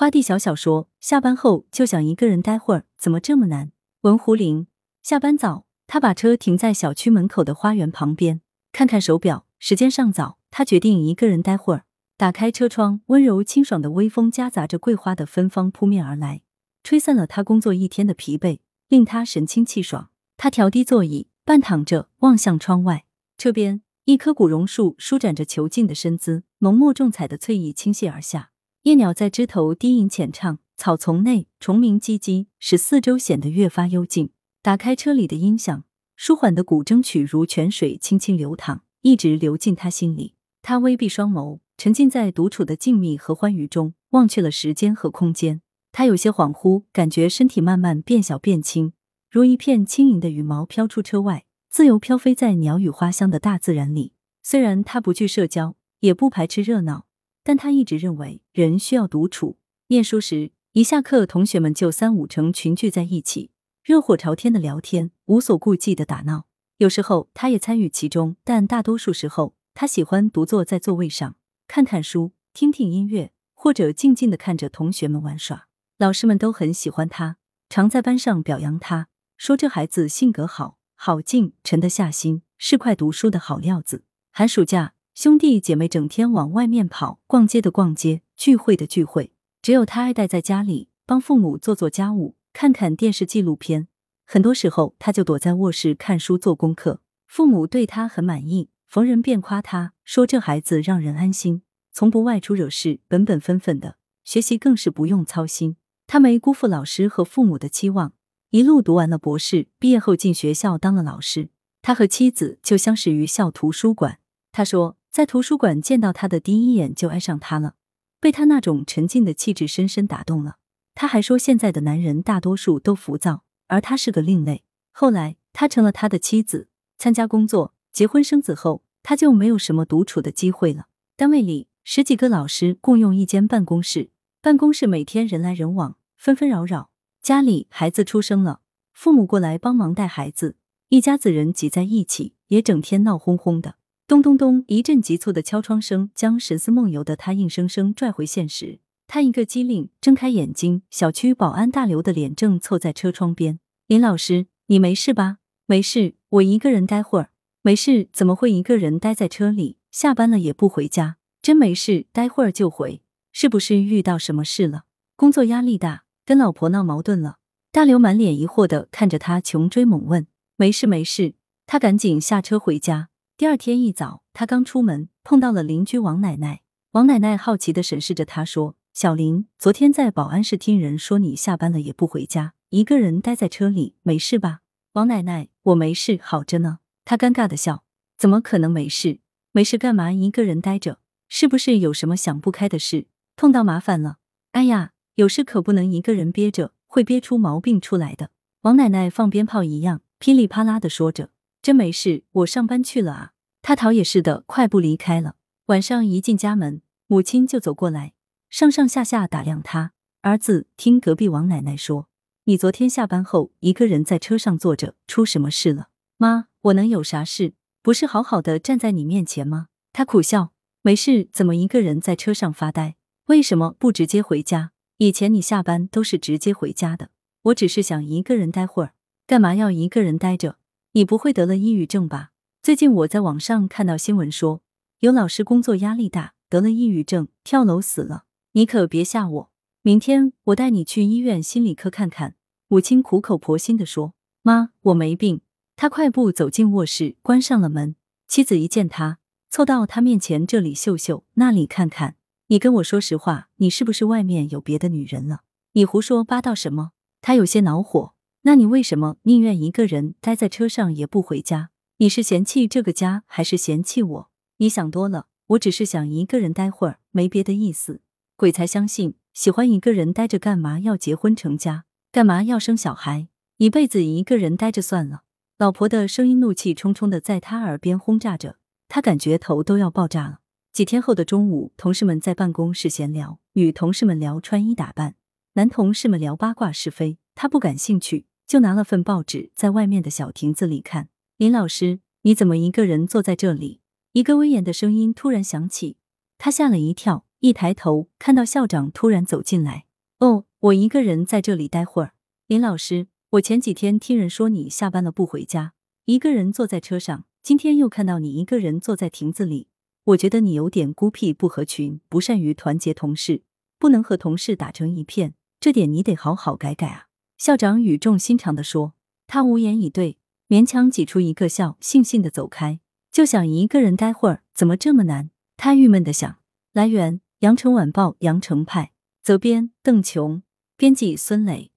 花地小小说：下班后就想一个人待会儿，怎么这么难？文胡林下班早，他把车停在小区门口的花园旁边，看看手表，时间尚早，他决定一个人待会儿。打开车窗，温柔清爽的微风夹杂着桂花的芬芳扑面而来，吹散了他工作一天的疲惫，令他神清气爽。他调低座椅，半躺着，望向窗外。车边一棵古榕树舒展着遒劲的身姿，浓墨重彩的翠意倾泻而下。夜鸟在枝头低吟浅唱，草丛内虫鸣唧唧，使四周显得越发幽静。打开车里的音响，舒缓的古筝曲如泉水轻轻流淌，一直流进他心里。他微闭双眸，沉浸在独处的静谧和欢愉中，忘却了时间和空间。他有些恍惚，感觉身体慢慢变小变轻，如一片轻盈的羽毛飘出车外，自由飘飞在鸟语花香的大自然里。虽然他不惧社交，也不排斥热闹。但他一直认为人需要独处。念书时，一下课，同学们就三五成群聚在一起，热火朝天的聊天，无所顾忌的打闹。有时候他也参与其中，但大多数时候，他喜欢独坐在座位上，看看书，听听音乐，或者静静的看着同学们玩耍。老师们都很喜欢他，常在班上表扬他，说这孩子性格好，好静，沉得下心，是块读书的好料子。寒暑假。兄弟姐妹整天往外面跑，逛街的逛街，聚会的聚会，只有他爱待在家里，帮父母做做家务，看看电视纪录片。很多时候，他就躲在卧室看书做功课。父母对他很满意，逢人便夸他，说这孩子让人安心，从不外出惹事，本本分分的，学习更是不用操心。他没辜负老师和父母的期望，一路读完了博士，毕业后进学校当了老师。他和妻子就相识于校图书馆。他说。在图书馆见到他的第一眼就爱上他了，被他那种沉静的气质深深打动了。他还说，现在的男人大多数都浮躁，而他是个另类。后来，他成了他的妻子，参加工作，结婚生子后，他就没有什么独处的机会了。单位里十几个老师共用一间办公室，办公室每天人来人往，纷纷扰扰。家里孩子出生了，父母过来帮忙带孩子，一家子人挤在一起，也整天闹哄哄的。咚咚咚！一阵急促的敲窗声将神思梦游的他硬生生拽回现实。他一个机灵，睁开眼睛，小区保安大刘的脸正凑在车窗边。林老师，你没事吧？没事，我一个人待会儿。没事？怎么会一个人待在车里？下班了也不回家？真没事，待会儿就回。是不是遇到什么事了？工作压力大，跟老婆闹矛盾了？大刘满脸疑惑的看着他，穷追猛问。没事没事，他赶紧下车回家。第二天一早，他刚出门，碰到了邻居王奶奶。王奶奶好奇的审视着他，说：“小林，昨天在保安室听人说你下班了也不回家，一个人待在车里，没事吧？”王奶奶：“我没事，好着呢。”他尴尬的笑：“怎么可能没事？没事干嘛一个人待着？是不是有什么想不开的事，碰到麻烦了？哎呀，有事可不能一个人憋着，会憋出毛病出来的。”王奶奶放鞭炮一样噼里啪啦的说着。真没事，我上班去了啊。他逃也似的快步离开了。晚上一进家门，母亲就走过来，上上下下打量他。儿子，听隔壁王奶奶说，你昨天下班后一个人在车上坐着，出什么事了？妈，我能有啥事？不是好好的站在你面前吗？他苦笑，没事，怎么一个人在车上发呆？为什么不直接回家？以前你下班都是直接回家的。我只是想一个人待会儿，干嘛要一个人待着？你不会得了抑郁症吧？最近我在网上看到新闻说，有老师工作压力大，得了抑郁症，跳楼死了。你可别吓我！明天我带你去医院心理科看看。母亲苦口婆心的说：“妈，我没病。”他快步走进卧室，关上了门。妻子一见他，凑到他面前，这里嗅嗅，那里看看。你跟我说实话，你是不是外面有别的女人了？你胡说八道什么？他有些恼火。那你为什么宁愿一个人待在车上也不回家？你是嫌弃这个家，还是嫌弃我？你想多了，我只是想一个人待会儿，没别的意思。鬼才相信喜欢一个人待着，干嘛要结婚成家？干嘛要生小孩？一辈子一个人待着算了。老婆的声音怒气冲冲的在他耳边轰炸着，他感觉头都要爆炸了。几天后的中午，同事们在办公室闲聊，女同事们聊穿衣打扮，男同事们聊八卦是非，他不感兴趣。就拿了份报纸，在外面的小亭子里看。林老师，你怎么一个人坐在这里？一个威严的声音突然响起，他吓了一跳，一抬头看到校长突然走进来。哦，我一个人在这里待会儿。林老师，我前几天听人说你下班了不回家，一个人坐在车上，今天又看到你一个人坐在亭子里，我觉得你有点孤僻不合群，不善于团结同事，不能和同事打成一片，这点你得好好改改啊。校长语重心长地说。他无言以对，勉强挤出一个笑，悻悻地走开。就想一个人待会儿，怎么这么难？他郁闷地想。来源：羊城晚报羊城派，责编：邓琼，编辑：孙磊。